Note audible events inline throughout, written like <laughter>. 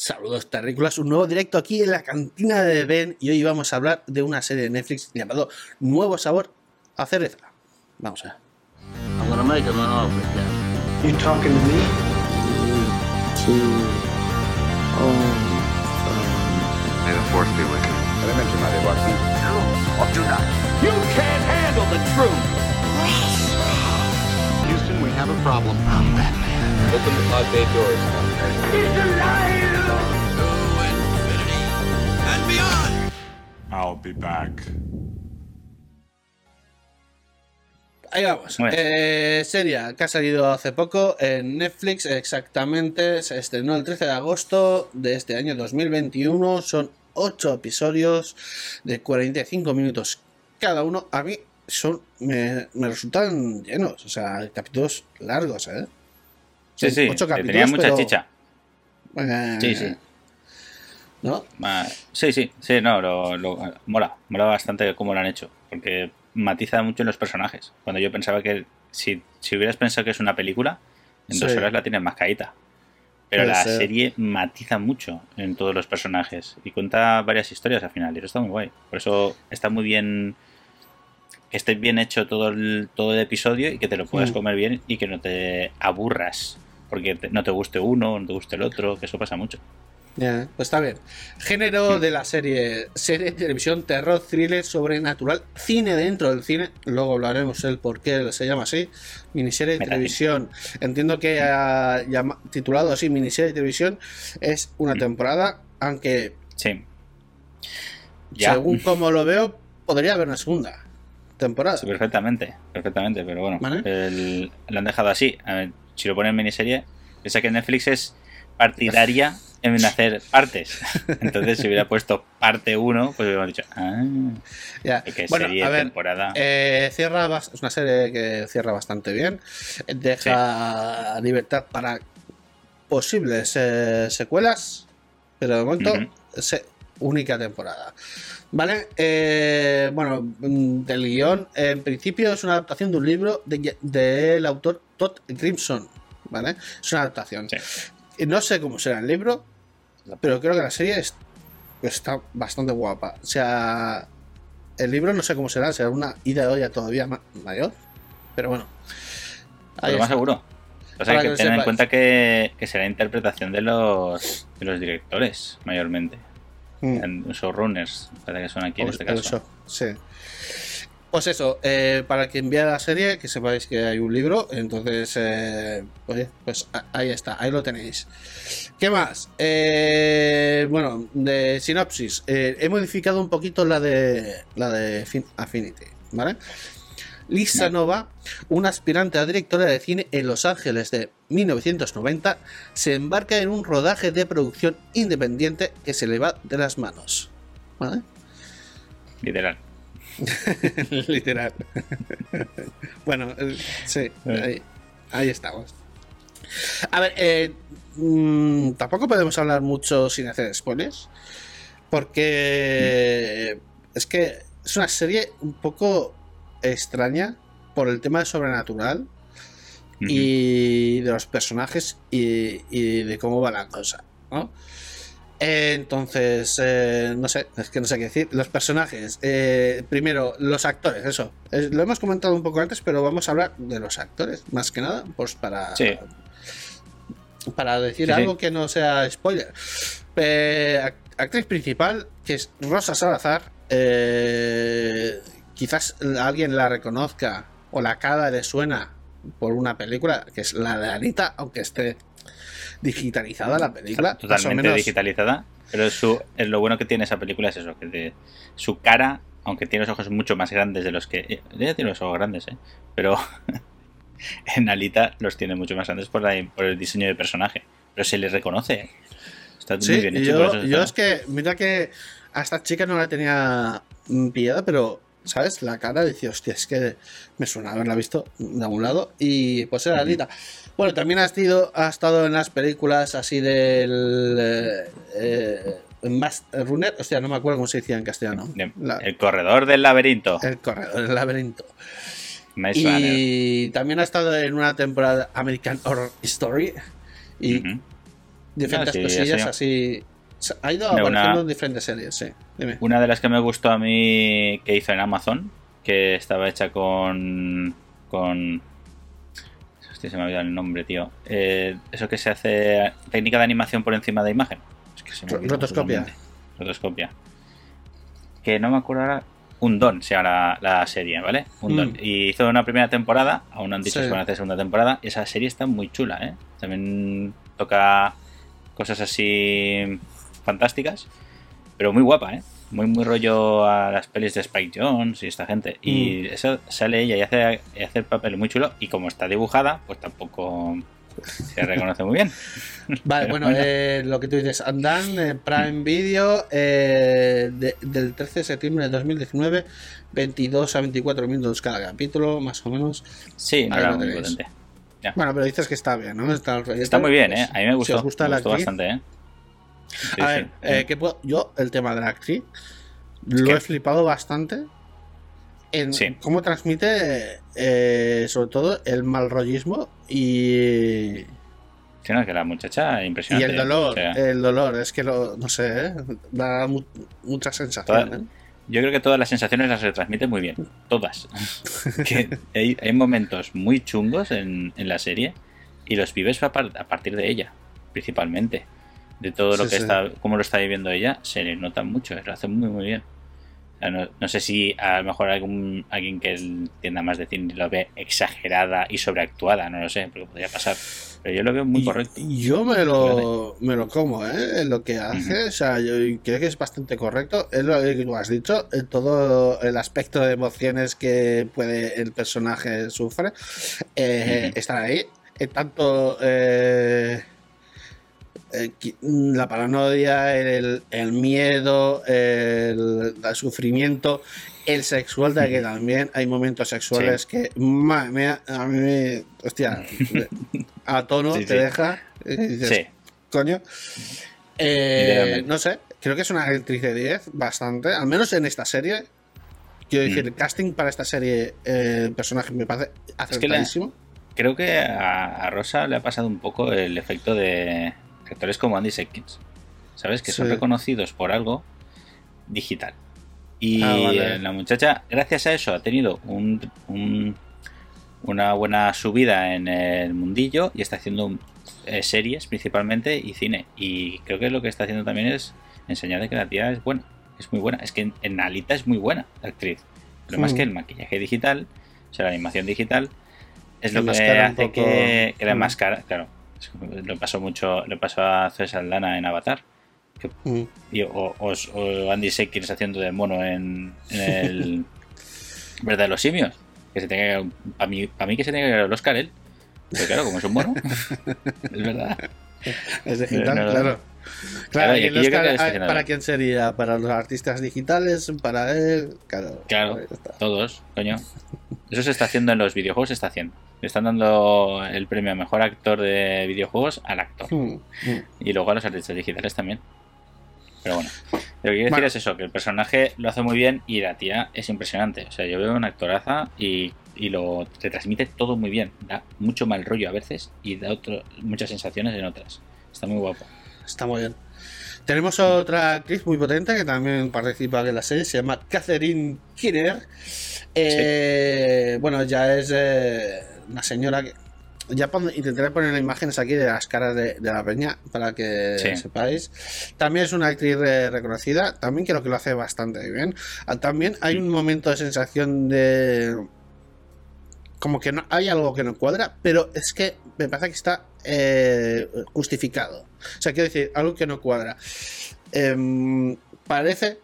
Saludos terrícolas, un nuevo directo aquí en la cantina de Ben y hoy vamos a hablar de una serie de Netflix llamado Nuevo Sabor a Cereza. Vamos a ver. I'm. You talking to me? May the force be with you. You can't handle the truth! Houston, we have a problem. Open the pod bay doors. I'll be back. Ahí vamos. Bueno. Eh, serie que ha salido hace poco en Netflix, exactamente. Se estrenó el 13 de agosto de este año 2021. Son 8 episodios de 45 minutos cada uno. A mí son me, me resultan llenos, o sea, capítulos largos, ¿eh? Sí, Son sí, ocho que tenía capítulos, mucha pero, chicha. eh, Sí, sí. ¿No? Sí, sí, sí, no, lo, lo- mola, mola bastante cómo lo han hecho, porque matiza mucho en los personajes. Cuando yo pensaba que si, si hubieras pensado que es una película, en dos horas la tienes más caída. Pero Puede la ser. serie matiza mucho en todos los personajes y cuenta varias historias al final, y eso está muy guay. Por eso está muy bien que esté bien hecho todo el, todo el episodio y que te lo puedas Mm. comer bien y que no te aburras porque te- no te guste uno, no te guste el otro, que eso pasa mucho. Pues está bien. Género de la serie: serie de televisión, terror, thriller, sobrenatural, cine dentro del cine. Luego hablaremos el por qué se llama así. Miniserie de televisión. Entiendo que ha titulado así, miniserie de televisión, es una temporada, aunque Sí. Ya. según como lo veo, podría haber una segunda temporada. Sí, perfectamente, perfectamente, pero bueno, Vale. el- lo han dejado así. A ver, si lo ponen en miniserie, piensa que Netflix es partidaria en hacer partes. Entonces, si hubiera <laughs> puesto parte 1, pues hubiéramos dicho, ah, Ya. que Bueno, serie, a ver, temporada. Eh, cierra, es una serie que cierra bastante bien. Deja libertad para posibles eh, secuelas, pero de momento es única temporada. ¿Vale? Eh, bueno, mm, del guion, en principio es una adaptación de un libro de- del autor Todd Grimson. ¿Vale? Es una adaptación. Sí. Y No sé cómo será el libro, pero creo que la serie es- está bastante guapa. O sea, el libro no sé cómo será, será una ida de olla todavía ma- mayor. Pero bueno. Ahí Pero más seguro. O sea, Para hay que que tener en cuenta que, que será interpretación de los, de los directores, mayormente. Mm. En showrunners, parece que son aquí en Pues este caso. sí. Pues eso, eh, para quien vea la serie, que sepáis que hay un libro, entonces, eh, pues ahí está, ahí lo tenéis. ¿Qué más? Eh, bueno, de sinopsis, eh, he modificado un poquito la de la de Fin- Affinity, ¿vale? Lisa. Nova, una aspirante a directora de cine en Los Ángeles de 1990, se embarca en un rodaje de producción independiente que se le va de las manos. ¿Vale? Literal. <laughs> Literal. <laughs> bueno, eh, sí, ahí, ahí estamos. A ver, eh, mm, tampoco podemos hablar mucho sin hacer spoilers. Porque es que es una serie un poco extraña por el tema de sobrenatural y de los personajes y, y de cómo va la cosa, ¿no? Eh, Entonces, eh, no sé, es que no sé qué decir. Los personajes, eh, primero, los actores, eso. Lo hemos comentado un poco antes, pero vamos a hablar de los actores, más que nada, pues para, Sí. para decir Sí, sí. algo que no sea spoiler. Eh, act- actriz principal, que es Rosa Salazar, eh, quizás alguien la reconozca o la cara le suena por una película, que es la de Anita, aunque esté digitalizada la película. totalmente menos- digitalizada. Pero su, es lo bueno que tiene esa película es eso, que de- su cara, aunque tiene los ojos mucho más grandes de los que... eh, Ella tiene los ojos grandes, ¿eh? Pero <laughs> en Alita los tiene mucho más grandes por, la- por el diseño de personaje. Pero se le reconoce. Está muy bien hecho. por yo, eso yo es que, mira que a esta chica no la tenía pillada, pero, ¿sabes? La cara decía, hostia, es que me suena haberla visto de algún lado. Y pues era Ujú. Anita. Bueno, también ha estado, ha estado en las películas así del. Eh, eh, Master Runner, hostia, no me acuerdo cómo se decía en castellano. La- El corredor del laberinto. el corredor, el laberinto. Maze Runner. Y también ha estado en una temporada American Horror Story. Y diferentes sí, cosillas así. Ha ido apareciendo una- en diferentes series, sí. Dime. Una de las que me gustó a mí que hizo en Amazon, que estaba hecha con. con. Hostia, se me ha olvidado el nombre, tío. Eh, eso que se hace. técnica de animación por encima de imagen. Es que se me Rotoscopia. Rotoscopia. Que no me acuerdo ahora. Un don se llama la, la serie, ¿vale? Un don. Mm. Y hizo una primera temporada, aún no han dicho Sí. si van a hacer segunda temporada, y esa serie está muy chula, ¿eh? También toca cosas así fantásticas, pero muy guapa, ¿eh? Muy, muy rollo a las pelis de Spike Jones y esta gente. Y Mm. eso sale ella y hace, y hace el papel muy chulo, y como está dibujada, pues tampoco se reconoce muy bien. <laughs> Vale, bueno, bueno. eh, lo que tú dices, Andan, eh, Prime Video, eh, de- del 13 de septiembre de 2019, 22 a 24 minutos cada capítulo, más o menos. Sí, no era muy tenéis. potente. Ya. Bueno, pero dices que está bien, ¿no? Está, muy bien, pues, ¿eh? A mí me si gustó, os gusta me gustó bastante, ¿eh? Sí, a sí. ver, eh, ¿qué puedo- yo el tema de la actriz lo he flipado bastante en Sí. cómo transmite eh, sobre todo el mal rollismo y, Sí, no, que la muchacha y impresionante. el dolor. o sea, el dolor, es que lo, no sé, ¿eh? da mu- mucha sensación. Toda-. Yo creo que todas las sensaciones las retransmite muy bien. Todas. <laughs> que hay, hay momentos muy chungos en, en la serie y los vives a, par- a partir de ella, principalmente. De todo lo Sí, que sí. está, cómo lo está viviendo ella, se le nota mucho, lo hace muy, muy bien. O sea, no, no sé si a lo mejor algún, alguien que entienda más de cine lo ve exagerada y sobreactuada, no lo sé, porque podría pasar. Pero yo lo veo muy Y- correcto. Yo me lo, me lo como, ¿eh? Lo que hace. O sea, yo creo que es bastante correcto. Es lo que tú has dicho. Todo el aspecto de emociones que puede el personaje sufre. eh, Ujú. Están ahí. Tanto eh, eh, qui- la paranoia, el, el miedo, el, el sufrimiento, el sexual, de que también hay momentos sexuales que madre mía, a mí me. Hostia, a tono <laughs> Sí, te sí. deja. y dices, Sí, Coño. Eh, no sé, creo que es una actriz de 10, bastante. Al menos en esta serie. Quiero decir, Mm. el casting para esta serie, eh, el personaje me parece que la- acertadísimo. creo que a, a Rosa le ha pasado un poco el efecto de actores como Andy Serkis, ¿sabes? Que son reconocidos por algo digital. Y Ah, vale. la muchacha, gracias a eso, ha tenido un, un- una buena subida en el mundillo y está haciendo eh, series principalmente y cine. Y creo que lo que está haciendo también es enseñar de que la tía es buena, es muy buena. Es que en, en Alita es muy buena la actriz. Lo más Mm. que el maquillaje digital, o sea, la animación digital, es lo que hace poco- que, que la Mm. máscara, claro. Lo pasó mucho, le pasó a Zoe Saldana en Avatar. Mm. Y- o, o- o Andy Serkis haciendo de mono en, en el <laughs> Verdad de los simios. Que se tenga para mí, para mí que se tenga que ganar el Oscar él. Pero claro, como es un mono, <laughs> es verdad. Es digital, No, no, no. claro. Claro, Claro, y el Oscar, que ah, ¿para quién sería? ¿Para los artistas digitales? ¿Para él? Claro. Claro. Todos, coño. Eso se está haciendo en los videojuegos, se está haciendo. Le están dando el premio a mejor actor de videojuegos al actor. Mm, mm. Y luego a los artistas digitales también. Pero bueno, lo que quiero decir Bueno. es eso, que el personaje lo hace muy bien y la tía es impresionante. O sea, yo veo una actoraza y, y lo te transmite todo muy bien. Da mucho mal rollo a veces y da otro, muchas sensaciones en otras. Está muy guapo. Está muy bien. Tenemos otra actriz muy potente que también participa en la serie, se llama Catherine Kinner. Eh, Bueno, ya es eh, una señora que. Ya intentaré poner imágenes aquí de las caras de, de la peña para que Sí. sepáis. También es una actriz eh, reconocida. También creo que lo hace bastante bien. Ah, También hay un momento de sensación de. Como que no hay algo que no cuadra, pero es que me parece que está eh, justificado. O sea, quiero decir, algo que no cuadra. Em, parece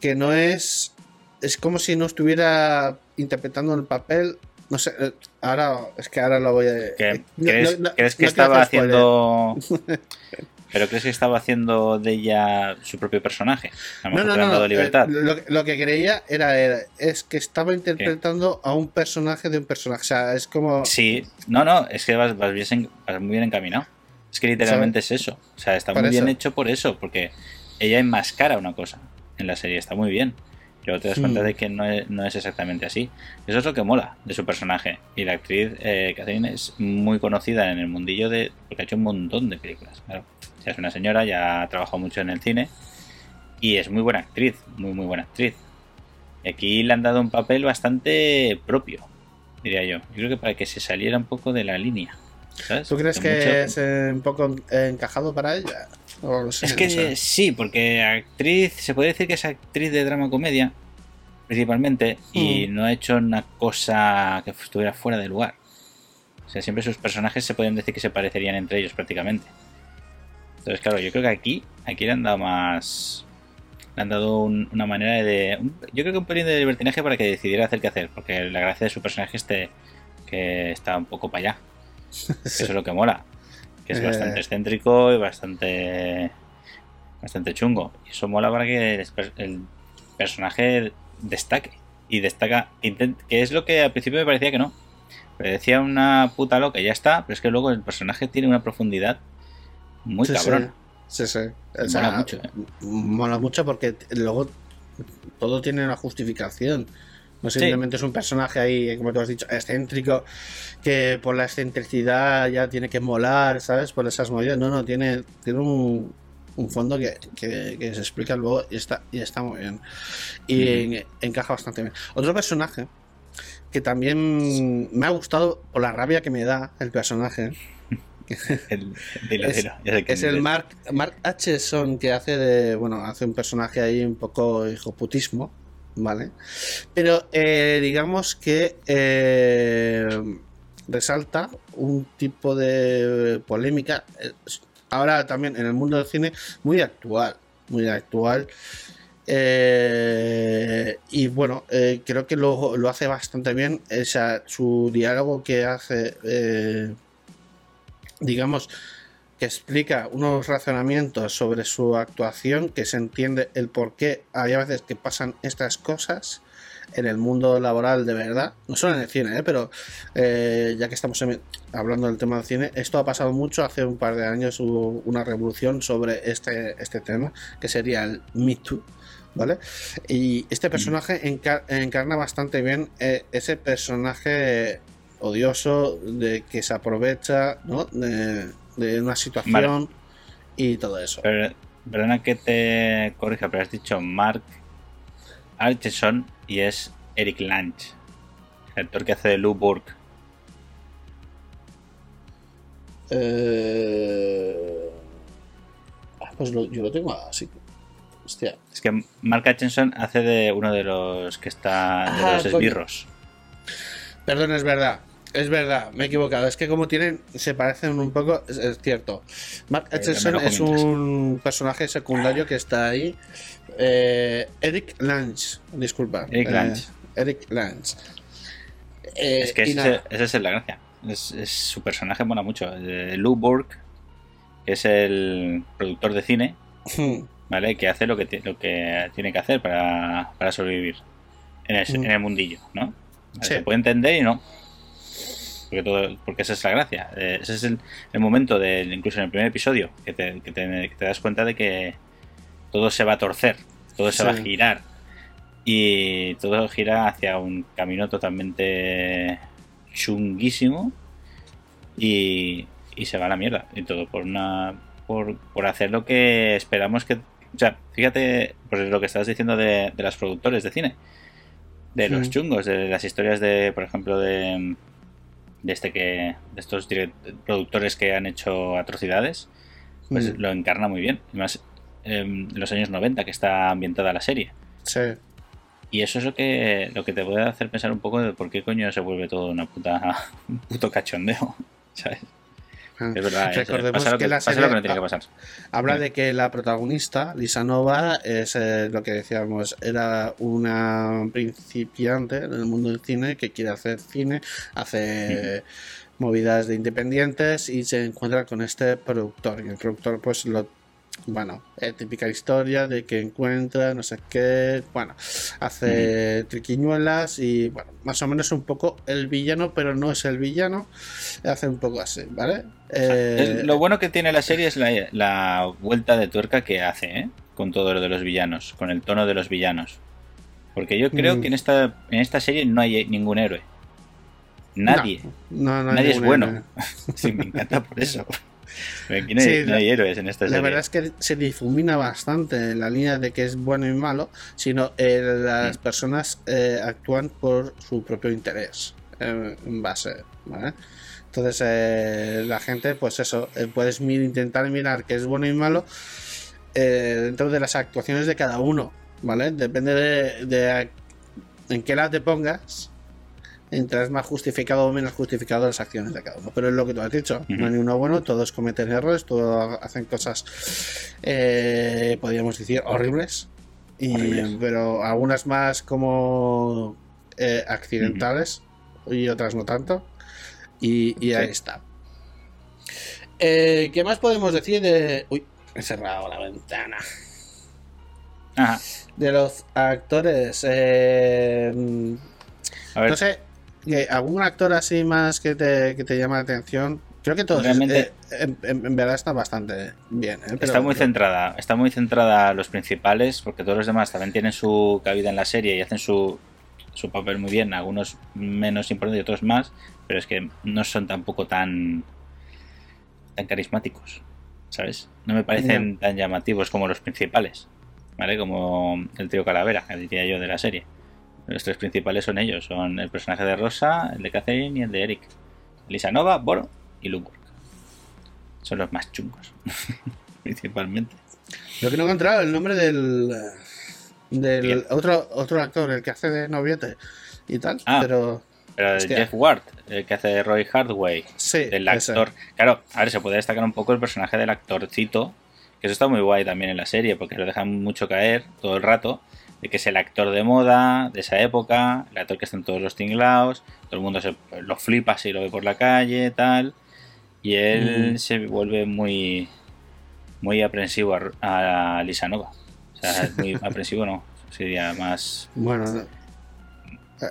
que no es. Es como si no estuviera interpretando el papel. No sé, eh, ahora es que ahora lo voy a. ¿Qué- eh, no- ¿Crees, no- no- crees que no estaba haciendo... ¿Pero crees que estaba haciendo de ella su propio personaje? A lo No, mejor no, han no. dado eh, libertad. lo, que- lo que creía era, era- es que estaba interpretando a un personaje de un personaje. O sea, es como. Sí, no, no, es que vas, vas bien- vas muy bien encaminado. Es que literalmente es eso. O sea, está Por muy bien hecho por eso, porque ella enmascara una cosa en la serie, está muy bien. Luego te das cuenta de que no es, no es exactamente así. Eso es lo que mola de su personaje. Y la actriz eh, Catherine es muy conocida en el mundillo de. porque ha hecho un montón de películas. Claro. Ya es una señora, ya ha trabajado mucho en el cine. Y es muy buena actriz, muy, muy buena actriz. Y aquí le han dado un papel bastante propio, diría yo. Yo creo que para que se saliera un poco de la línea. ¿sabes? ¿Tú crees Que mucho- es un poco encajado para ella? O Es que no sé. sí, porque actriz, se puede decir que es actriz de drama comedia, principalmente, y Mm. no ha hecho una cosa que estuviera fuera de lugar. O sea, siempre sus personajes se pueden decir que se parecerían entre ellos prácticamente. Entonces, claro, yo creo que aquí, aquí le han dado más. Le han dado un- una manera de. un- yo creo que un pelín de libertinaje para que decidiera hacer qué hacer, porque la gracia de su personaje este que está un poco para allá. <laughs> Eso es lo que mola. Que es Eh. bastante excéntrico y bastante. bastante chungo. Y eso mola para que el, per- el personaje destaque. Y destaca. que es lo que al principio me parecía que no. Parecía una puta loca y ya está. Pero es que luego el personaje tiene una profundidad muy Sí, cabrón. Sí, sí. O Mola mucho, ¿eh? mola mucho porque luego todo tiene una justificación. No simplemente es un personaje ahí, como tú has dicho, excéntrico, que por la excentricidad ya tiene que molar, ¿sabes? Por esas movidas. No, no, tiene, tiene un, un fondo que, que- que se explica luego y está, y está muy bien. Y en- encaja bastante bien. Otro personaje que también me ha gustado por la rabia que me da el personaje. <laughs> El- Es- el. Mark, Mark Hutchison que hace de. Bueno, hace un personaje ahí un poco hijoputismo, ¿vale? Pero eh, digamos que eh, resalta un tipo de polémica. eh, Ahora también en el mundo del cine, muy actual. Muy actual. Y bueno, creo que lo, lo hace bastante bien. O su diálogo que hace. digamos, que explica unos razonamientos sobre su actuación, que se entiende el por qué hay a veces que pasan estas cosas en el mundo laboral de verdad, no solo en el cine, ¿eh? pero eh, ya que estamos en- hablando del tema del cine, esto ha pasado mucho, hace un par de años hubo una revolución sobre este, este tema, que sería el Me Too, ¿vale? Y este personaje encar- encarna bastante bien eh, ese personaje odioso de que se aprovecha ¿no? de, de una situación y todo eso. Pero- perdona que te corrija, pero has dicho Mark Archeson y es Eric Lange, el actor que hace de Lou Burke. Eh, ah, pues lo- yo lo tengo así. Hostia. Es que Mark Atkinson hace de uno de los que está de los coño. esbirros. Perdón, es verdad. Es verdad, me he equivocado. Es que como tienen, se parecen un poco, es, es cierto. Mark Eh, lo es un personaje secundario que está ahí. Eh, Eric Lange, disculpa. Eric Eh, Lange. Eric Lange. Eh, es que nada. esa es la gracia. Es, es- su personaje mola mucho. Eh, Lou Burke, que es el productor de cine, ¿vale? Que hace lo que, ti- lo que tiene que hacer para, para sobrevivir en el, Mm. en el mundillo, ¿no? Sí. Se puede entender y no. Porque, todo, porque esa es la gracia. Eh, ese es el, el momento, de, incluso en el primer episodio, que te, que te- que te das cuenta de que todo se va a torcer, todo se va a girar. Y todo gira hacia un camino totalmente chunguísimo y, y se va a la mierda. Y todo por una por, por hacer lo que esperamos que... O sea, fíjate, pues lo que estabas diciendo de, de los productores de cine. De los chungos, de las historias de, por ejemplo, de, de este que de estos productores que han hecho atrocidades, pues Mm. lo encarna muy bien. Además, en los años 90 que está ambientada la serie. Sí. Y eso es lo que, lo que te puede hacer pensar un poco de por qué coño se vuelve todo una puta, <laughs> un puto cachondeo. <laughs> ¿Sabes? Es verdad, es- Recordemos que que, la serie- que no tiene que pasar. Habla Sí. de que la protagonista, Lisa Nova, es eh, lo que decíamos, era una principiante en el mundo del cine que quiere hacer cine, hace movidas de independientes y se encuentra con este productor. Y el productor, pues, lo. Bueno, eh, típica historia de que encuentra, no sé qué, bueno, hace triquiñuelas y, bueno, más o menos un poco el villano, pero no es el villano, hace un poco así, ¿vale? Eh, Es- lo bueno que tiene la serie es la, la vuelta de tuerca que hace, ¿eh? Con todo lo de los villanos, con el tono de los villanos. Porque yo creo Mm. que en esta, en esta serie no hay ningún héroe. Nadie. No, no Nadie es bueno. <laughs> Sí, me encanta por eso. Aquí no hay, Sí, no la- hay héroes en esta La serie. verdad es que se difumina bastante la línea de que es bueno y malo, sino eh, las Mm. personas eh, actúan por su propio interés eh, en base. ¿vale? Entonces eh, la gente, pues eso, puedes mir- intentar mirar qué es bueno y malo dentro de las actuaciones de cada uno, ¿vale? Depende de, de en qué lado te pongas. Entrarás más justificado o menos justificado las acciones de cada uno. Pero es lo que tú has dicho. No hay uno bueno, todos cometen errores, todos hacen cosas, eh, podríamos decir, horribles. Y, Horribles. Pero algunas más como eh, accidentales y otras no tanto. Y, y ahí Sí. está. Eh, ¿Qué más podemos decir de... Uy, he cerrado la ventana. Ajá. De los actores. eh, A ver, no sé, ¿algún actor así más que te, que te llama la atención? Creo que todos. Realmente- eh, en, verdad está bastante bien. ¿eh? Pero- está muy centrada. Está muy centrada a los principales, porque todos los demás también tienen su cabida en la serie y hacen su, su papel muy bien. Algunos menos importantes y otros más, pero es que no son tampoco tan, tan carismáticos. ¿Sabes? No me parecen tan llamativos como los principales. ¿Vale? Como el trío Calavera, que diría yo, de la serie. Los tres principales son ellos. Son el personaje de Rosa, el de Catherine y el de Eric. Lisa Nova, Boro y Luburg. Son los más chungos. <laughs> Principalmente. Lo que no he encontrado el nombre del. Del Bien. otro, otro actor, el que hace de noviete y tal. Ah. pero. Pero Hostia. Jeff Ward, el que hace de Roy Hardway, Sí, ese. actor. Claro, a ver, se puede destacar un poco el personaje del actorcito, que eso está muy guay también en la serie, porque lo dejan mucho caer todo el rato, de que es el actor de moda de esa época, el actor que está en todos los tinglaos, todo el mundo se, lo flipa si lo ve por la calle, tal, y él Mm. se vuelve muy muy aprensivo a, a Lisa Nova. O sea, es muy aprensivo no, sería más... Bueno. no.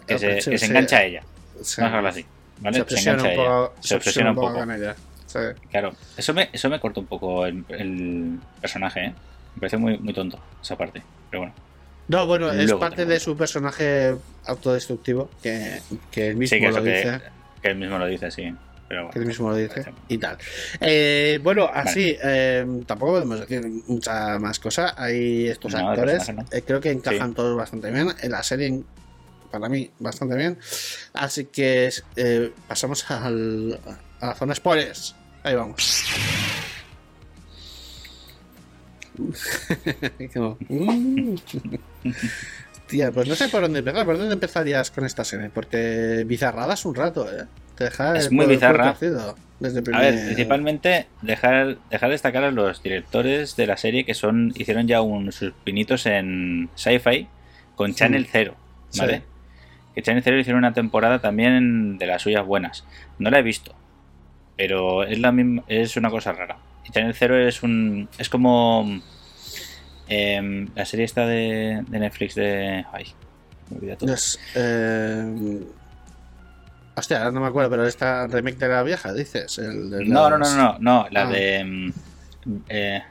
Que se, Eh, que sí, se engancha a ella, sí. vamos a así. ¿vale? Se obsesiona un poco, se obsesiona un poco. con ella. Sí. Claro, eso me, eso me corta un poco el, el personaje, ¿eh? Me parece muy, muy tonto esa parte. Pero bueno, No, bueno, es Luego parte de su personaje autodestructivo que, que él mismo sí que lo que, dice. que él mismo lo dice, sí. Pero que él mismo lo dice y tal. Eh, bueno, así, eh, tampoco podemos decir mucha más cosa. Hay estos No, actores, eh, creo que encajan Sí. todos bastante bien. En la serie, para mí, bastante bien. Así que pasamos al, a la zona spoilers. Ahí vamos. <laughs> Como, mm. <laughs> Tía, pues no sé por dónde empezar. ¿Por dónde empezarías con esta serie? Porque bizarradas un rato, ¿eh? Te deja Es el muy bizarra. desde A ver, principalmente dejar, dejar destacar a los directores de la serie que son hicieron ya un, sus pinitos en sci-fi con Channel Zero, ¿vale? Sí. Que Channel Zero hicieron una temporada también de las suyas buenas. No la he visto, pero es la misma, es una cosa rara. Y Channel Zero es un es como em, la serie esta de, de Netflix de ay, me olvida todo. Eh... Hostia, ahora no me acuerdo, pero esta remake de la vieja, dices. El de No, no, las- no, no, no, la Ah. de mm, eh,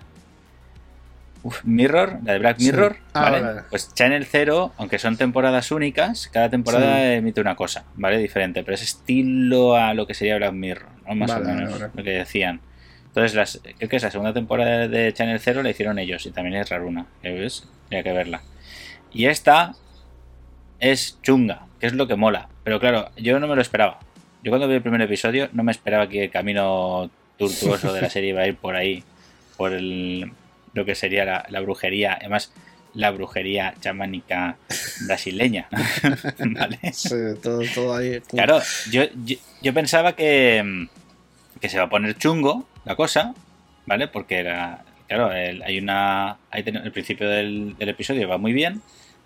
uf, Mirror, la de Black Sí. Mirror, Ah, ¿vale? vale. Pues Channel Zero, aunque son temporadas únicas, cada temporada Sí. emite una cosa, ¿vale? Diferente, pero es estilo a lo que sería Black Mirror, ¿no? Más Vale, o menos lo que decían. Entonces, las, creo que es la segunda temporada de Channel Zero la hicieron ellos y también es raruna, ves, hay que verla. Y esta es chunga, que es lo que mola. Pero claro, yo no me lo esperaba. Yo cuando vi el primer episodio no me esperaba que el camino tortuoso de la <laughs> serie iba a ir por ahí, por el, lo que sería la, la brujería, además la brujería chamánica brasileña. <laughs> ¿Vale? Sí, todo, todo ahí. Claro, yo, yo, yo pensaba que, que se va a poner chungo la cosa, ¿vale? Porque era, claro, el- hay una. Hay, el principio del, del episodio va muy bien,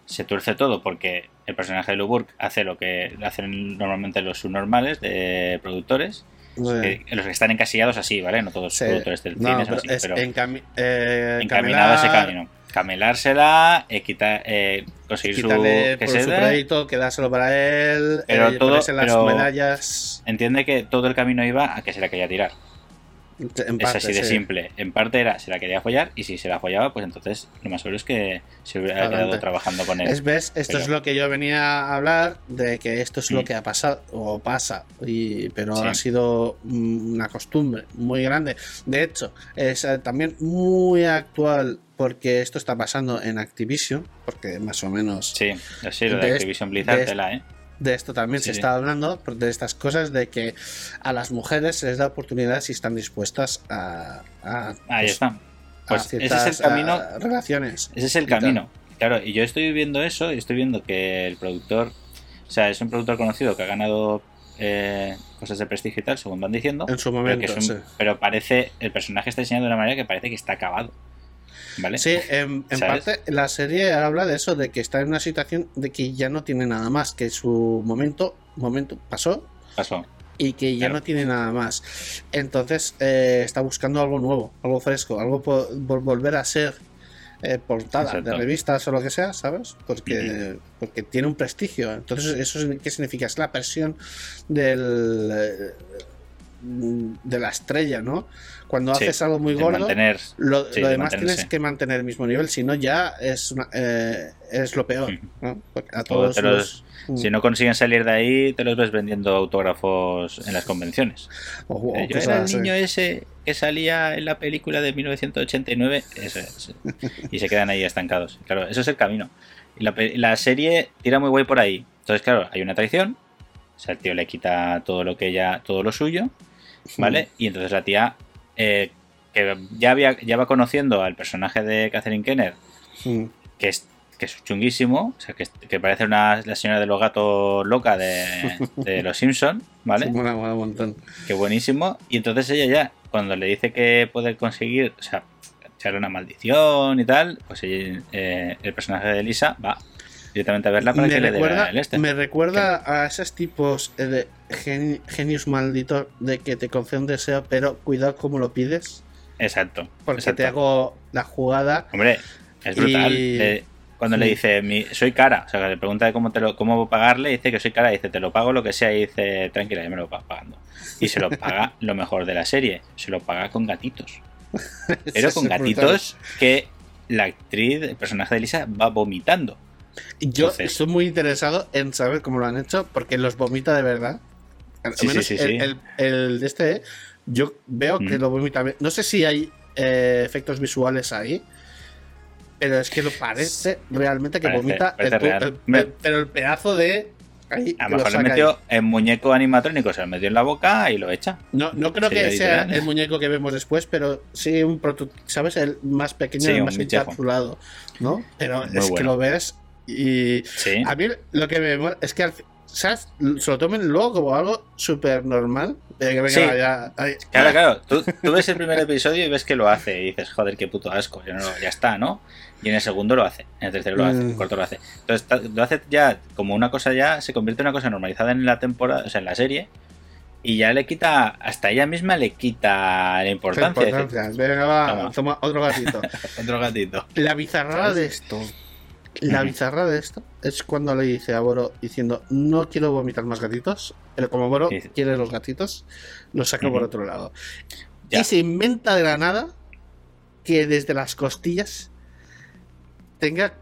se tuerce todo porque el personaje de Luburg hace lo que hacen normalmente los subnormales de productores, que- los que están encasillados así, ¿vale? No todos Sí. los productores del No, cine son pero así, es pero encami- eh, encaminado a ese camino. Camelársela, eh, eh, conseguir su. Que por su quedárselo para él, Pero eh, todo- las pero- medallas. entiende que todo el camino iba a que se la quería tirar. En es así de sí. simple. En parte era, se la quería follar y si se la follaba, pues entonces lo más seguro es que se hubiera Adelante. quedado trabajando con él. Es, ¿Ves? Esto Pero- es lo que yo venía a hablar, de que esto es lo Mm. que ha pasado, o pasa, y, pero Sí. ha sido mm, una costumbre muy grande. De hecho, es eh, también muy actual, porque esto está pasando en Activision, porque más o menos Sí, sí, lo De Activision Blizzard, de- tela, ¿eh? De esto también Sí, se está hablando, de estas cosas, de que a las mujeres se les da oportunidad si están dispuestas a, a, Ahí pues, está. a Pues ese es el camino. ah, relaciones. Ese es el tal. camino. Claro, y yo estoy viendo eso y estoy viendo que el productor, o sea, es un productor conocido que ha ganado eh, cosas de prestigio y tal, según van diciendo. En su pero, momento, que es un- sí. pero parece, el personaje está diseñado de una manera que parece que está acabado. ¿Vale? Sí, en, parte la serie habla de eso, de que está en una situación de que ya no tiene nada más, que su momento, momento pasó Pasó. y que ya Claro. no tiene nada más. Entonces eh, está buscando algo nuevo, algo fresco, algo por, por volver a ser eh, portada Exacto. de revistas o lo que sea, ¿sabes? Porque, porque tiene un prestigio. Entonces, ¿eso qué significa? Es la presión del... eh, de la estrella, ¿no? Cuando Sí, haces algo muy gordo, mantener. lo, Sí, lo de demás tienes que mantener el mismo nivel, si no ya es, una- eh, es lo peor. ¿no? A todos los- los- si no consiguen salir de ahí, te los ves vendiendo autógrafos en las convenciones. o- o Eh, yo cosas era el niño ese que salía en la película de 1989 ese, ese. y se quedan ahí estancados. Claro, eso es el camino. La, la serie tira muy guay por ahí. Entonces, claro, hay una traición. O sea, el tío le quita todo lo que ella, todo lo suyo, ¿vale? Y entonces la tía, eh, que ya había, ya va conociendo al personaje de Catherine Kenner, que es, que es chunguísimo, o sea, que, que parece una, la señora de los gatos loca de, de <laughs> los Simpson, ¿vale? Sí, montón. Qué buenísimo. Y entonces ella ya, cuando le dice que puede conseguir, o sea, echarle una maldición y tal, pues ella, eh, el personaje de Lisa va directamente a verla para Me que le dé el este. me recuerda a esos tipos de geni- genios malditos de que te concede un deseo, pero cuidado cómo lo pides, Exacto. porque exacto. te hago la jugada. Hombre, es brutal. Y- cuando le dice, mi, soy cara, o sea, que le pregunta de cómo, te lo, cómo pagarle, dice que soy cara, dice, te lo pago lo que sea, y dice, tranquila, ya me lo vas pagando. Y se lo <laughs> paga lo mejor de la serie, se lo paga con gatitos. <laughs> Pero con brutal. gatitos que la actriz, el personaje de Lisa, va vomitando. Yo Entonces- estoy muy interesado en saber cómo lo han hecho, porque los vomita de verdad. Al Sí, sí, menos sí, el, sí. el- el de este, yo veo que lo vomita. No sé si hay eh, efectos visuales ahí, pero es que lo parece realmente que Parece- vomita. parece el pero el pedazo de. Ahí, A lo mejor le metió el muñeco animatrónico, se lo metió en la boca y lo echa. No, no creo Sería que sea el muñeco que vemos después, pero sí un prototipo, ¿sabes? El más pequeño, Sí, el más encapsulado, ¿no? Pero Muy es que lo ves y Sí. a mí lo que me mola es que al ¿sabes? se lo tomen luego como algo súper normal. Que Sí. ya, ay, Claro, claro. Tú, tú ves el primer episodio y ves que lo hace y dices, joder, qué puto asco. Ya, no, ya está, ¿no? Y en el segundo lo hace, en el tercero lo hace, en el Mm. cuarto lo hace. Entonces lo hace ya como una cosa ya, se convierte en una cosa normalizada en la temporada, o sea, en la serie. Y ya le quita, hasta ella misma le quita la importancia. Dice, importancia. Venga, va, Toma. toma otro gatito. <laughs> Otro gatito. La bizarrada de esto. La bizarra de esto es cuando le dice a Boro diciendo no quiero vomitar más gatitos, pero como Boro Sí. quiere los gatitos, los saca por otro lado. Ya. Y se inventa de la nada que desde las costillas tenga...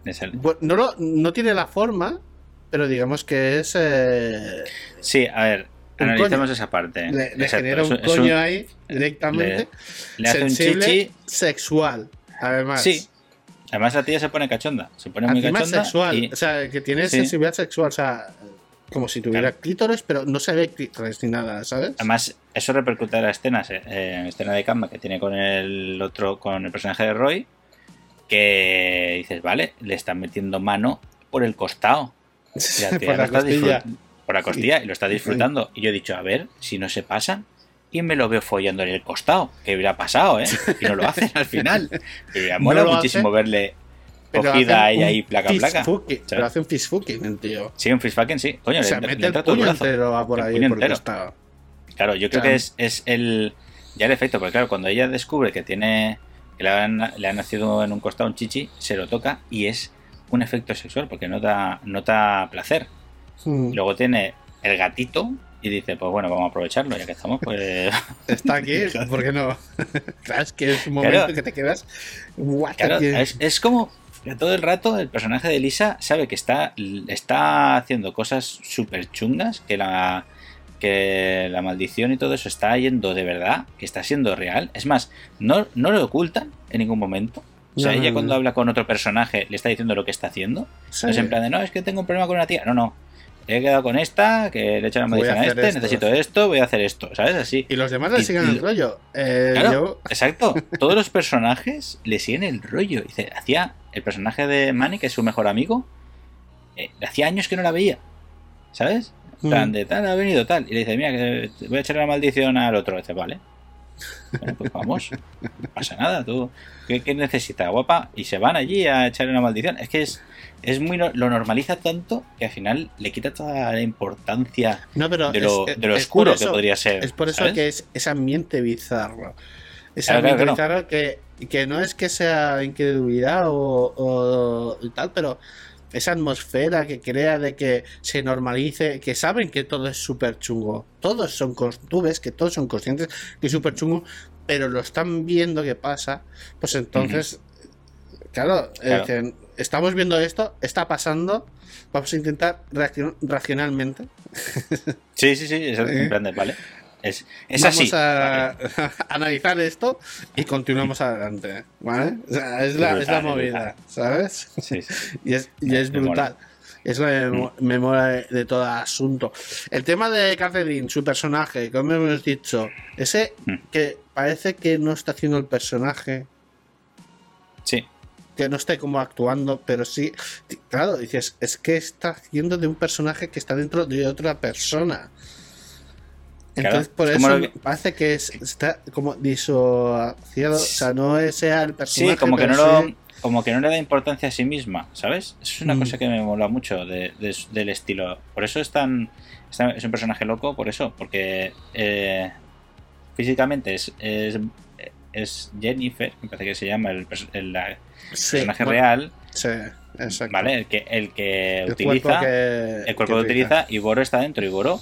No, lo- no tiene la forma, pero digamos que es... eh, Sí, a ver, analicemos esa parte. le, genera un es coño ahí directamente. le hace un chichi. sexual, además. Sí. Además la tía se pone cachonda. Se pone muy Encima cachonda. sexual, y- o sea, que tiene Sí. sensibilidad sexual, o sea, como si tuviera Claro. clítores, pero no se ve clítores ni nada, ¿sabes? Además, eso repercute en la escena, eh, en la escena de cama que tiene con el otro, con el personaje de Roy, que dices, vale, le están metiendo mano por el costado. <laughs> Y la tía por lo la está por la costilla y lo está disfrutando. Y yo he dicho, a ver, si no se pasan. Y me lo veo follando en el costado. Que hubiera pasado, ¿eh? Y no lo hacen al final. Me No mola lo muchísimo verle cogida hace ella ahí, placa, fist placa. fucking, Pero hace un fist fucking el tío. Sí, un fistfucking, sí. Coño, O sea, le mete el el puño brazo. entero a por El ahí, por el costado. Claro, yo creo que es, es el ya el efecto, porque claro, cuando ella descubre que tiene que le, han- le ha nacido en un costado un chichi, se lo toca y es un efecto sexual porque no da, no da placer. Mm. Luego tiene el gatito, y dice, pues bueno, vamos a aprovecharlo, ya que estamos, pues... <laughs> Está aquí, <laughs> ¿por qué no? <laughs> claro, es que es un momento Claro. que te quedas. What Claro, es, es como que todo el rato el personaje de Lisa sabe que está, está haciendo cosas súper chungas, que la, que la maldición y todo eso está yendo de verdad, que está siendo real. Es más, no, no lo ocultan en ningún momento. O sea, no, ella no. cuando habla con otro personaje le está diciendo lo que está haciendo. Sí. No es en plan de, no, es que tengo un problema con una tía. No, no. He quedado con esta, que le he hecho la a maldición a este, esto. necesito esto, voy a hacer esto, ¿sabes? Así. Y los demás le Y- siguen y- el rollo. Eh, Claro, yo- exacto. <laughs> Todos los personajes le siguen el rollo. Dice, hacía el personaje de Manny, que es su mejor amigo, eh, hacía años que no la veía. ¿Sabes? En plan Mm. de tal, ha venido tal. Y le dice, mira, que voy a echar la maldición al otro. dice, vale. Bueno, pues vamos. No pasa nada, tú. ¿Qué, qué necesitas, guapa? Y se van allí a echarle una maldición. Es que es, es muy. no- Lo normaliza tanto que al final le quita toda la importancia No, pero de lo, es- de lo es oscuro eso- que podría ser. Es por eso ¿sabes? que es ese ambiente bizarro. Ese Claro, ambiente claro. bizarro que, que no es que sea incredulidad o, tal, pero esa atmósfera que crea de que se normalice, que saben que todo es súper chungo. Todos son, tú ves que todos son conscientes que es súper chungo, pero lo están viendo que pasa, pues entonces, claro, eh, Claro. estamos viendo esto, está pasando, vamos a intentar reaccion- racionalmente Sí, sí, sí. Es <laughs> ¿Eh? en plan de, vale. Es, es Vamos así. a vale. <laughs> analizar esto y continuamos adelante. ¿Vale? O sea, es, la, es la Brutal, movida, ¿sabes? Sí, sí. <laughs> Y es, y es brutal. Es la memo- memoria de, de todo asunto. El tema de Catherine, su personaje, como hemos dicho, ese Mm. que parece que no está haciendo el personaje, Sí. que no esté como actuando, pero sí, claro, dices, es que está haciendo de un personaje que está dentro de otra persona. Claro, Entonces, por es eso que- parece que es- está como disociado, o sea, no es- sea el personaje. Sí, como que, no lo, como que no le da importancia a sí misma, ¿sabes? Eso es una Mm. cosa que me mola mucho de- de- del estilo. Por eso es tan. es tan- es un personaje loco, por eso, porque eh, físicamente es, es, es Jennifer, me parece que se llama el, pers- el- la- el sí, personaje bueno, real, Sí, exacto. ¿vale? El que, el que El utiliza. cuerpo que, el cuerpo que que utiliza y Goro está dentro y Goro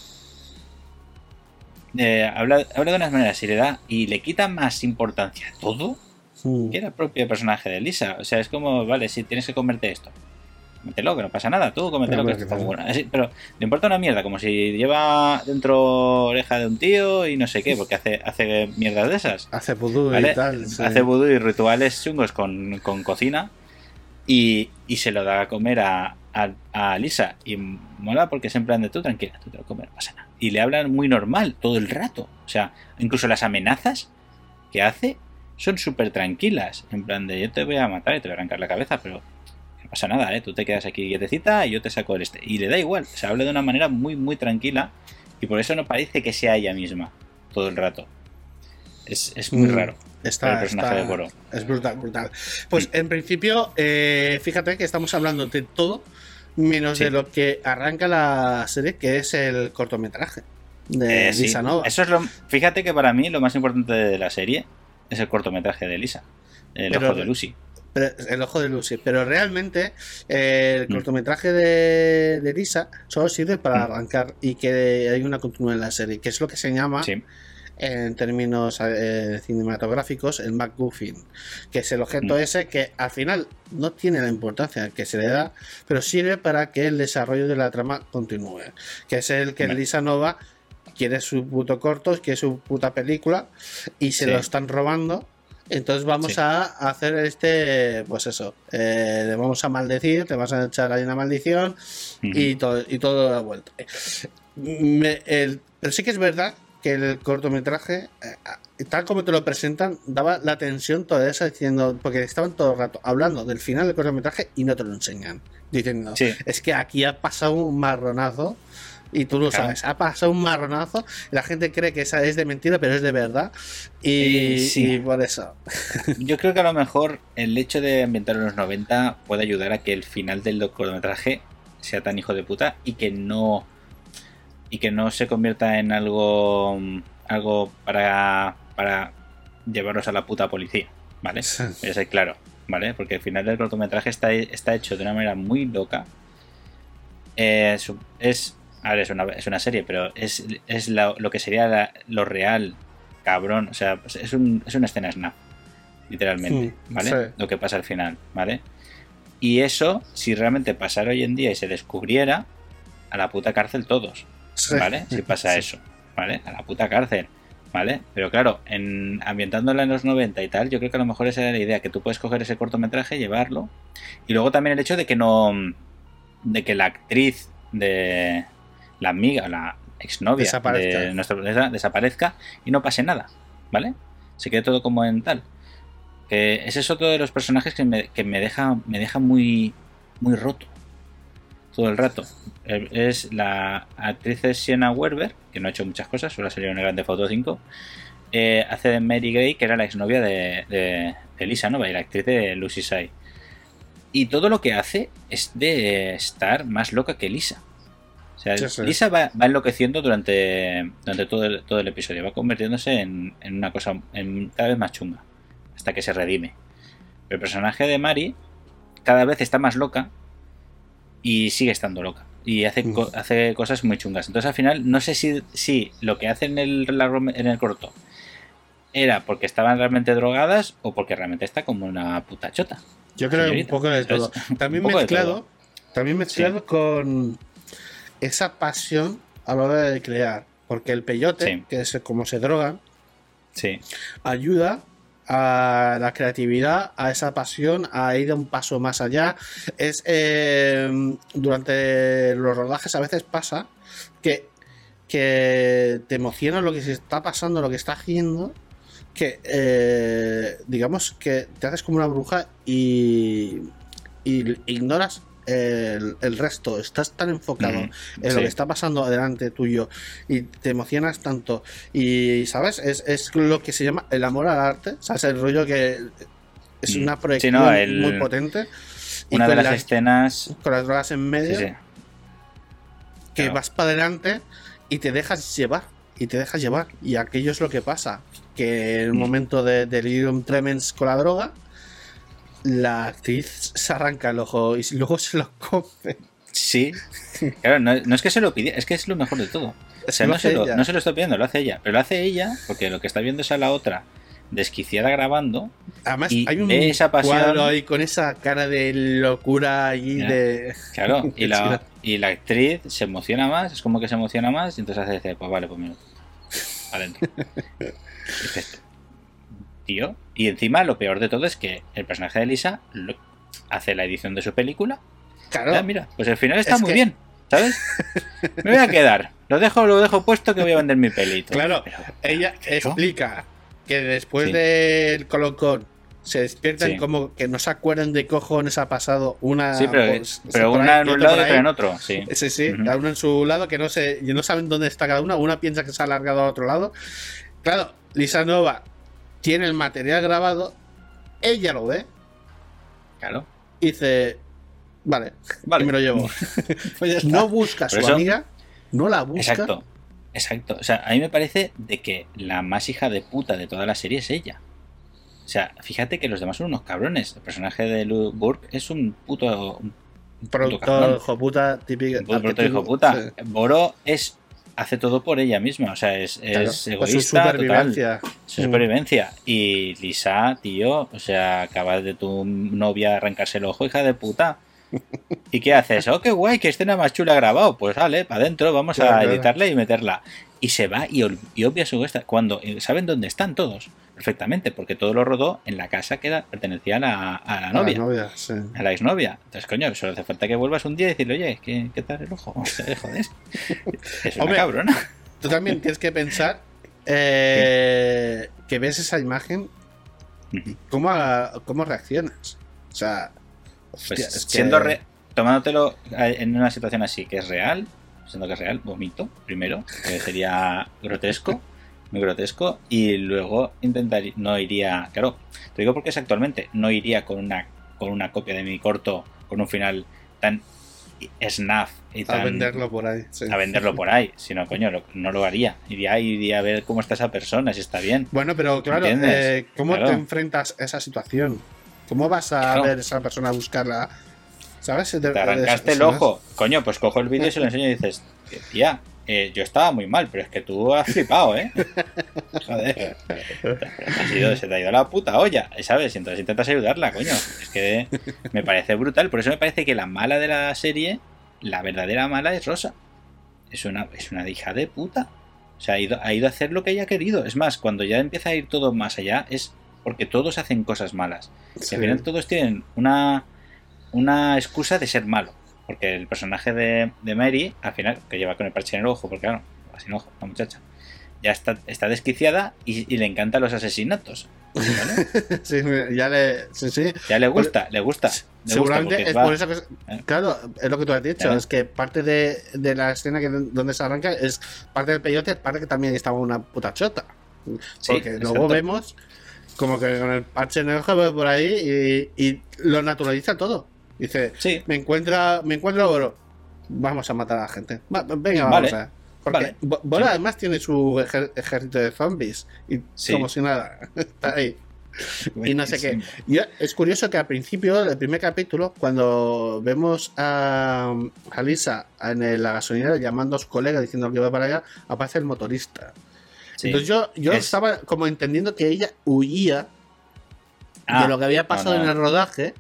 eh, habla, habla de unas maneras y le da y le quita más importancia a todo que era el propio personaje de Lisa. O sea, es como, vale, si tienes que comerte esto, cómetelo, que no pasa nada, tú cómetelo, Pero, que le importa una mierda, como si lleva dentro oreja de un tío y no sé qué, porque hace, hace mierdas de esas. Hace vudú ¿vale? y tal. sí. Hace vudú y rituales chungos con, con cocina y, y se lo da a comer a, a, a Lisa. Y mola porque en plan de tú tranquila, tú te lo comes, no pasa nada. Y le hablan muy normal todo el rato. O sea, incluso las amenazas que hace son súper tranquilas. En plan de yo te voy a matar y te voy a arrancar la cabeza, pero no pasa nada, ¿eh? Tú te quedas aquí quietecita y yo te saco el este. Y le da igual, se habla de una manera muy, muy tranquila y por eso no parece que sea ella misma todo el rato. Es, es muy Mm. raro. Está, el personaje está- de Goro. Es brutal, brutal. Pues en principio, eh, fíjate que estamos hablando de todo menos Sí. de lo que arranca la serie, que es el cortometraje de Eh, sí. Lisa Nova. Eso es lo, fíjate que para mí lo más importante de la serie es el cortometraje de Lisa. El Pero- ojo de Lucy. Pero- el ojo de Lucy. Pero realmente eh, el Mm. cortometraje de, de Lisa solo sirve para Mm. arrancar y que hay una continuidad en la serie, que es lo que se llama Sí. En términos eh, cinematográficos el MacGuffin, que es el objeto Mm. ese que al final no tiene la importancia que se le da, pero sirve para que el desarrollo de la trama continúe, que es el que Vale. Lisa Nova quiere su puto corto, quiere su puta película y se Sí. lo están robando. Entonces vamos Sí. a hacer este, pues eso, eh, le vamos a maldecir, te vas a echar ahí una maldición y todo, y todo da vuelta. Me- el- pero sí que es verdad que el cortometraje, eh, tal como te lo presentan, daba la tensión toda esa diciendo, porque estaban todo el rato hablando del final del cortometraje y no te lo enseñan. Diciendo, Sí. es que aquí ha pasado un marronazo. Y tú lo Claro. sabes, ha pasado un marronazo. La gente cree que esa es de mentira, pero es de verdad. Y, Eh, sí. y por eso. <laughs> Yo creo que a lo mejor el hecho de ambientar en los 90 puede ayudar a que el final del cortometraje sea tan hijo de puta y que no y que no se convierta en algo algo para para llevarlos a la puta policía, ¿vale? Es claro, ¿vale? Porque el final del cortometraje está, está hecho de una manera muy loca. Eh, es A ver, es una, es una serie, pero es, es lo, lo que sería la- lo real, cabrón. O sea, es, un, es una escena snap, literalmente, Mm, ¿vale? sí. Lo que pasa al final, ¿vale? Y eso, si realmente pasara hoy en día y se descubriera, a la puta cárcel todos, Sí. ¿vale? Si pasa Sí. eso, ¿vale? A la puta cárcel, ¿vale? Pero claro, en, ambientándola en los 90 y tal, yo creo que a lo mejor esa era la idea, que tú puedes coger ese cortometraje, llevarlo, y luego también el hecho de que no, de que la actriz de la amiga, la exnovia Desaparezca. de nuestra protagonista desaparezca y no pase nada, ¿vale? Se quede todo como en tal. Que ese es otro de los personajes que me, que me deja, me deja muy, muy roto todo el rato. Eh, Es la actriz Sienna Werber, que no ha hecho muchas cosas, solo ha salido en el Grande Foto 5. eh, hace de Mary Gray, que era la exnovia de, de, de Lisa Nova y la actriz de Lucy Sai. Y todo lo que hace es de estar más loca que Lisa. O sea, Sí, sí. Lisa va, va enloqueciendo durante, durante todo, el, todo el episodio, va convirtiéndose en, en una cosa en- cada vez más chunga, hasta que se redime. El personaje de Mary cada vez está más loca y sigue estando loca. Y hace, Mm. co- hace cosas muy chungas. Entonces al final no sé si, si lo que hace en el, largo- en el corto era porque estaban realmente drogadas o porque realmente está como una puta chota. Yo creo que un poco de todo. <laughs> También mezclado, todo. también mezclado con esa pasión a la hora de crear. Porque el peyote, Sí. que es como se droga, Sí, ayuda a la creatividad, a esa pasión, a ir un paso más allá. Es eh, durante los rodajes a veces pasa que, que te emociona lo que se está pasando, lo que está haciendo, que eh, digamos que te haces como una bruja y, y ignoras el, el resto, estás tan enfocado Ujú, en lo que está pasando delante tuyo y te emocionas tanto y sabes es, es lo que se llama el amor al arte sabes el rollo que es Mm. una Sí, proyección no, el- muy potente Una de las las, escenas. con las drogas en medio sí. que Claro. vas para adelante y te dejas llevar y te dejas llevar y aquello es lo que pasa que en el Mm. momento de delirium tremens con la droga la actriz se arranca el ojo y luego se lo come Sí. Claro, no, no es que se lo pidiera, es que es lo mejor de todo. O sea, no, se lo, no se lo está pidiendo, lo hace ella. Pero lo hace ella porque lo que está viendo es a la otra desquiciada grabando. Además, Y hay un esa pasión. cuadro ahí con esa cara de locura allí de. Claro, <laughs> y la, y la actriz se emociona más, es como que se emociona más, y entonces hace pues vale, pues mira, adentro. <laughs> Dices, tío, y encima lo peor de todo es que el personaje de Lisa lo- hace la edición de su película. Claro, Ah, mira, pues el final está Es muy que- bien, ¿sabes? <laughs> Me voy a quedar, lo dejo, lo dejo puesto que voy a vender mi peli. y todo. Claro, Pero, ella ¿pero? explica que después Sí. del colocón se despiertan Sí. como que no se acuerdan de cojones ha pasado una. sí, pero, pues, pero una en un lado y otra en otro, sí. Sí, sí, Ujú. cada uno en su lado que no sé, y no saben dónde está cada una. Una piensa que se ha alargado a otro lado. Claro, Lisa Nova tiene el material grabado, ella lo ve Claro. y dice, vale, Vale. y me lo llevo. <laughs> Pues ya está. no busca a su eso- amiga, no la busca. Exacto, exacto. O sea, a mí me parece de que la más hija de puta de toda la serie es ella. O sea, fíjate que los demás son unos cabrones. El personaje de Luke Burke es un puto. Un Productor, hijo puta, típico. Un arquetipo, hijo puta. sí. Boro es. Hace todo por ella misma. O sea, es, Claro, es su egoísta. total. Su supervivencia. Y Lisa, tío, o sea, acabas de tu novia arrancarse el ojo, hija de puta. ¿Y qué haces? Oh, qué guay, qué escena más chula grabado. Pues vale, para adentro, vamos Claro, a claro. editarla y meterla. Y se va y, obvia su esta. Cuando eh, saben dónde están todos, perfectamente, porque todo lo rodó en la casa que era, pertenecía a la, a la A novia. La novia, sí. A la exnovia. Entonces, coño, solo hace falta que vuelvas un día y decirle, oye, ¿qué, qué tal el ojo? O sea, joder. Es una Hombre, cabrona. Tú también tienes que pensar <laughs> eh, que ves esa imagen cómo, cómo reaccionas. O sea, hostia, Pues es que- siendo re- tomándotelo eh, en una situación así que es real, siendo que es real, vomito primero, que sería grotesco, muy grotesco, y luego intentar no iría, claro, te digo porque es actualmente, no iría con una con una copia de mi corto con un final tan snaf y a tan venderlo por ahí. sí. a venderlo por ahí, sino coño, lo- no lo haría. Iría, iría a ver cómo está esa persona, si está bien. Bueno, pero claro, eh, ¿cómo Claro. te enfrentas a esa situación? ¿Cómo vas a Claro. ver a esa persona a buscarla? ¿Sabes? Te arrancaste el ojo. Coño, pues cojo el vídeo y se lo enseño y dices, tía, eh, yo estaba muy mal, pero es que tú has flipado, ¿eh? <laughs> Joder. Ha sido- se te ha ido la puta olla, ¿sabes? Y entonces intentas ayudarla, coño. Es que me parece brutal. Por eso me parece que la mala de la serie, la verdadera mala es Rosa. Es una, es una hija de puta. O sea, ha ido, ha ido a hacer lo que ella ha querido. Es más, cuando ya empieza a ir todo más allá, es porque todos hacen cosas malas. Y Sí. al final todos tienen una, una excusa de ser malo. Porque el personaje de, de Mary, al final, que lleva con el parche en el ojo, porque claro, va sin ojo, la muchacha, ya está, está desquiciada y, y le encantan los asesinatos. ¿vale? <laughs> Sí, ya le. Sí, sí. Ya le gusta, le gusta. Le Seguramente es va- por eso que. ¿Eh? Claro, es lo que tú has dicho. Es que parte de, de la escena que, donde se arranca es parte del peyote, parte que también estaba una puta chota. Sí, Porque luego vemos como que con el parche en el ojo por ahí y, y lo naturaliza todo. Dice, Sí, me encuentra, me encuentro oro. Vamos a matar a la gente. Va- venga, Vale, vamos a. Porque vale. Además tiene su ejer- ejército de zombies. Y Sí. como si nada. <laughs> Está ahí. Y no sé qué. Yo- es curioso que al principio, del primer capítulo, cuando vemos a, a Lisa en la gasolinera llamando a su colega diciendo que va para allá, aparece el motorista. Sí. Entonces yo, yo Es- estaba como entendiendo que ella huía Ah, de lo que había pasado no, no, en el rodaje,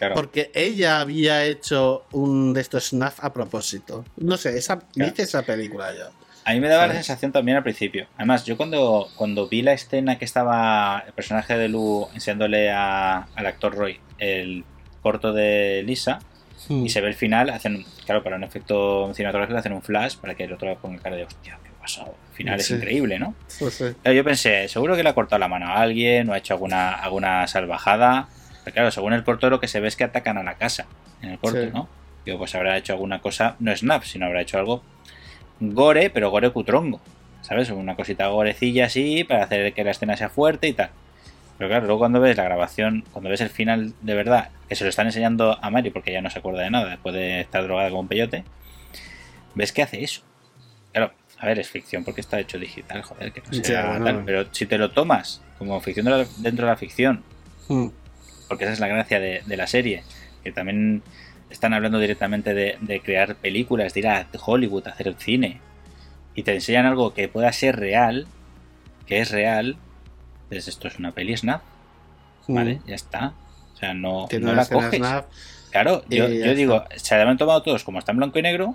claro. porque ella había hecho un de estos snaf a propósito. No sé, esa, Claro. esa película yo. A mí me daba la sensación también al principio. Además, yo cuando, cuando vi la escena que estaba el personaje de Lu enseñándole a- al actor Roy el corto de Lisa Mm. y se ve el final, hacen, claro, para un efecto cinematográfico hacen un flash para que el otro ponga cara de hostia, ¿qué pasado? El final Sí. es increíble, ¿no? Pues sí. Yo pensé, seguro que le ha cortado la mano a alguien o ha hecho alguna, alguna salvajada. Pero claro, según el corto lo que se ve es que atacan a la casa en el corto, Sí. ¿no? Digo, pues habrá hecho alguna cosa, no snap, sino habrá hecho algo gore, pero gore cutrongo. ¿Sabes? Una cosita gorecilla así para hacer que la escena sea fuerte y tal. Pero claro, luego cuando ves la grabación, cuando ves el final de verdad, que se lo están enseñando a Mary porque ya no se acuerda de nada después de estar drogada como un peyote, ves que hace eso. Claro, a ver, es ficción porque está hecho digital, joder, que no sea tal, pero si te lo tomas como ficción de la- dentro de la ficción, Mm. Porque esa es la gracia de, de la serie, que también están hablando directamente de, de crear películas, de ir a Hollywood a hacer el cine, y te enseñan algo que pueda ser real, que es real, pues esto es una peli snap, ¿vale? Mm. Ya está. O sea, no, la coges. snap. Claro, yo, yo digo, se la han tomado todos como está en blanco y negro.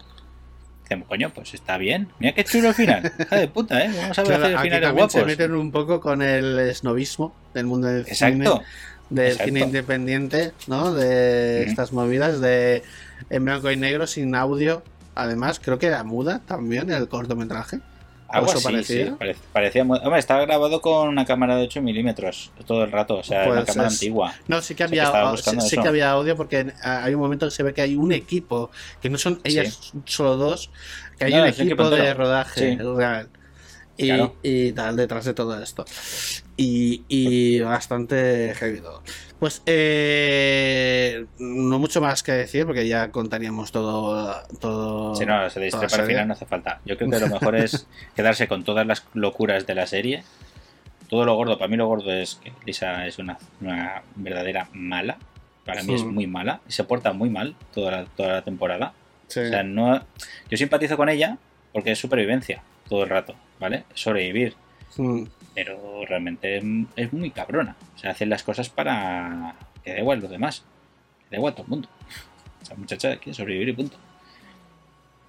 Dicen, coño, pues está bien. Mira qué chulo el final. <laughs> Hija de puta, ¿eh? Vamos a ver Claro, hacer aquí finales también se guapos. meten un poco con el snobismo del mundo del Exacto. cine, del exacto. cine independiente, ¿no? De estas movidas de en blanco y negro sin audio. Además, creo que era muda también el cortometraje. Algo así, parecía. sí, pare- parecía muy- Hombre, estaba grabado con una cámara de 8 milímetros todo el rato, o sea, Pues una cámara antigua. No, sí que había, sí, que había audio porque hay un momento que se ve que hay un equipo, que no son ellas solo dos, que hay No, un equipo de rodaje real. Y, Claro. y tal, detrás de todo esto. Y, y bastante heavy todo. Pues eh, no mucho más que decir porque ya contaríamos todo. todo Si no, se toda distra la para el final no hace falta. Yo creo que lo <laughs> mejor es quedarse con todas las locuras de la serie. Todo lo gordo, para mí lo gordo es que Lisa es una, una verdadera mala. Para mí es Sí. muy mala y se porta muy mal toda la, toda la temporada. Sí. O sea, no, yo simpatizo con ella porque es supervivencia todo el rato, ¿vale? Sobrevivir. Pero realmente es, muy cabrona. O sea, hace las cosas para que da igual los demás. Que da igual todo el mundo. Esa muchacha quiere sobrevivir y punto.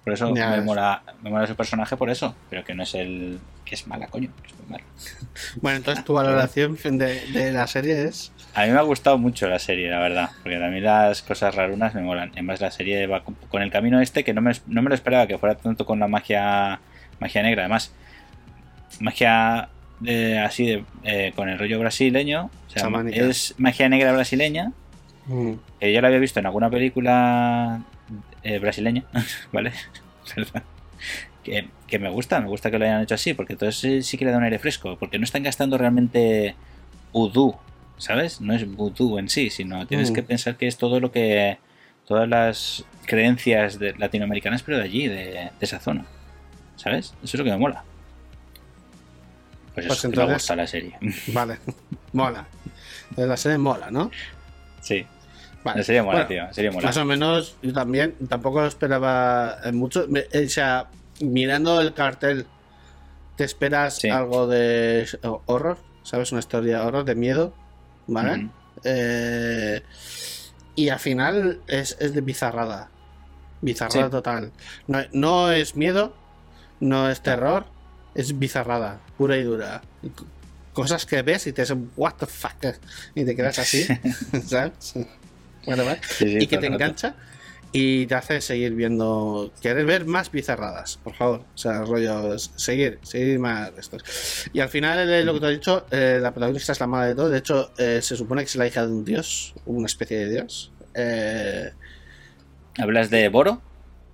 Por eso Ya me mola, me mola su personaje por eso, pero que no es el que es mala, coño, que es muy mala. <laughs> Bueno, entonces tu valoración de, de la serie es. A mí me ha gustado mucho la serie, la verdad, porque a mí las cosas rarunas me molan. Además la serie va con, con el camino este que no me, no me lo esperaba que fuera tanto con la magia magia negra, además magia de- así de, eh, con el rollo brasileño, o sea, Chamánica. es magia negra brasileña, mm, que yo la había visto en alguna película eh, brasileña, <laughs> ¿vale? <laughs> Que me gusta, me gusta que lo hayan hecho así, porque entonces sí que le da un aire fresco, porque no están gastando realmente vudú, ¿sabes? No es vudú en sí, sino tienes Mm. que pensar que es todo lo que. todas las creencias de- latinoamericanas, pero de allí, de, de esa zona, ¿sabes? Eso es lo que me mola. Pues, Pues eso, me entonces- gusta la serie. <laughs> Vale, mola. Entonces la serie mola, ¿no? sí. Vale. Sería mola, Bueno, tío. Sería mola. Más o menos, yo también tampoco lo esperaba eh, mucho. Me- O sea, mirando el cartel, te esperas Sí. algo de horror, ¿sabes? Una historia horror, de miedo, ¿vale? Eh, y al final es, es de bizarrada. Bizarrada Sí. total. No, no es miedo, no es terror, es bizarrada, pura y dura. Cosas que ves y te dicen, what the fuck, y te quedas así, <laughs> <laughs> ¿sabes? Bueno, vale. Sí, sí, y que te rato. engancha y te hace seguir viendo, querer ver más bizarradas, por favor. O sea, rollo, seguir, seguir más estos. Y al final, eh, lo que te he dicho, eh, la protagonista es la madre de todo. De hecho, eh, se supone que es la hija de un dios, una especie de dios. ¿Hablas de Boro?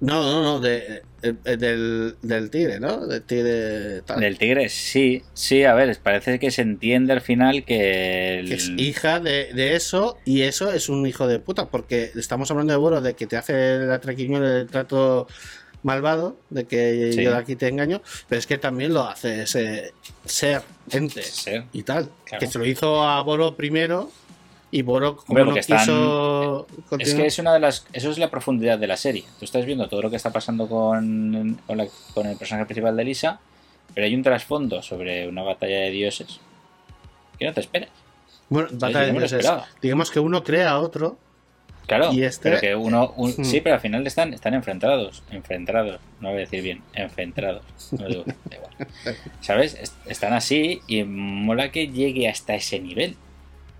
No, no, no, de, eh, eh, del, del tigre, ¿no? Del tigre tal. Del tigre, sí, sí, a ver, parece que se entiende al final que el... que es hija de, de eso y eso es un hijo de puta porque estamos hablando de Boro de que te hace la traquiñuela el trato malvado de que Sí. yo de aquí te engaño pero es que también lo hace ese ser ente y tal Claro. que se lo hizo a Boro primero y Boro como Hombre, no están- quiso Es que es una de las. Eso es la profundidad de la serie. Tú estás viendo todo lo que está pasando con, con, la- con el personaje principal de Lisa, pero hay un trasfondo sobre una batalla de dioses que no te esperas. bueno batalla de dioses. digamos que uno crea a otro Claro, Y este- pero que uno. un-. <laughs> Sí, pero al final están, están enfrentados. Enfrentados. No voy a decir bien. Enfrentados. No digo da igual. <laughs> ¿Sabes? Est- Están así y mola que llegue hasta ese nivel.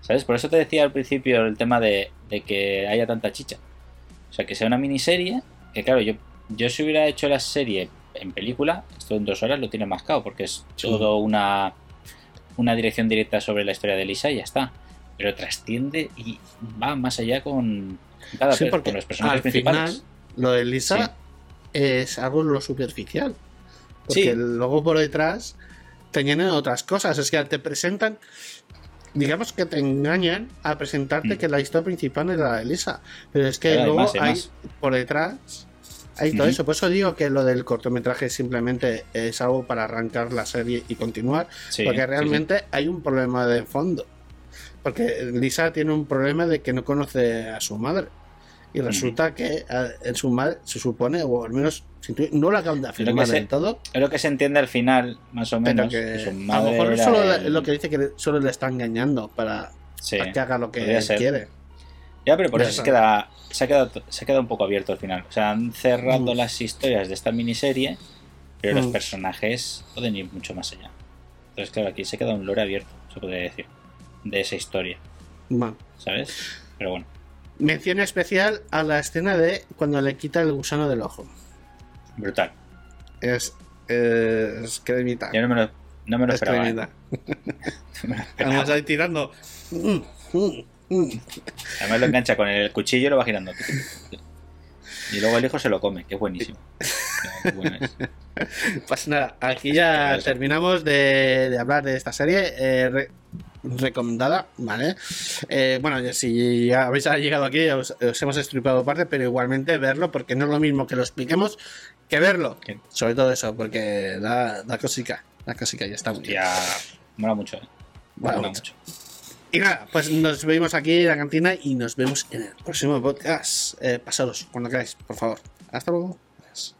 ¿Sabes? Por eso te decía al principio el tema de, de que haya tanta chicha. O sea, que sea una miniserie. Que claro, yo, yo si hubiera hecho la serie en película, esto en dos horas lo tiene mascado, porque es Sí. todo una, una dirección directa sobre la historia de Lisa y ya está. Pero trasciende y va más allá con, cada Sí, porque con los personajes al principales. final lo de Lisa es algo lo superficial. Porque luego por detrás te añaden otras cosas. Es que te presentan, digamos que te engañan a presentarte Mm. que la historia principal es la de Lisa. Pero es que Pero hay luego más, hay por detrás hay todo eso. Por eso digo que lo del cortometraje simplemente es algo para arrancar la serie y continuar. Sí, porque sí, realmente hay un problema de fondo. Porque Lisa tiene un problema de que no conoce a su madre. Y resulta que en su madre se supone, o al menos no la acaban de afirmar del todo. Es lo que se entiende al final, más o menos. que que su a lo mejor solo el- es lo que dice que solo le está engañando para, Sí. para que haga lo que él quiere. Ya, pero por eso se queda, se, ha quedado, se ha quedado un poco abierto al final. O sea, han cerrado Mm. las historias de esta miniserie, pero los Mm. personajes pueden ir mucho más allá. Entonces, claro, aquí se queda un lore abierto, se podría decir, de esa historia. ¿sabes? Pero bueno, Mención especial a la escena de cuando le quita el gusano del ojo. brutal. Es, es cremita. Yo no me lo, no me lo Es esperaba. ¿eh? cremita. <laughs> No me lo <laughs> esperaba. Vamos ahí tirando. Además lo engancha con el cuchillo y lo va girando. Y luego el hijo se lo come, que es buenísimo. <laughs> Qué bueno es. Pues nada, aquí ya terminamos de, de hablar de esta serie eh, re- recomendada, ¿vale? Eh, bueno, ya si ya habéis llegado aquí, os, os hemos estripado parte, pero igualmente verlo, porque no es lo mismo que lo expliquemos que verlo. Sobre todo eso, porque da, da cosica, da cosica, ya está muy bien. Ya, mola mucho, ¿eh? Mola Mola mucho. mucho. Y nada, pues nos vemos aquí en la cantina y nos vemos en el próximo podcast. Eh, pasaros cuando queráis, por favor. Hasta luego. Adiós.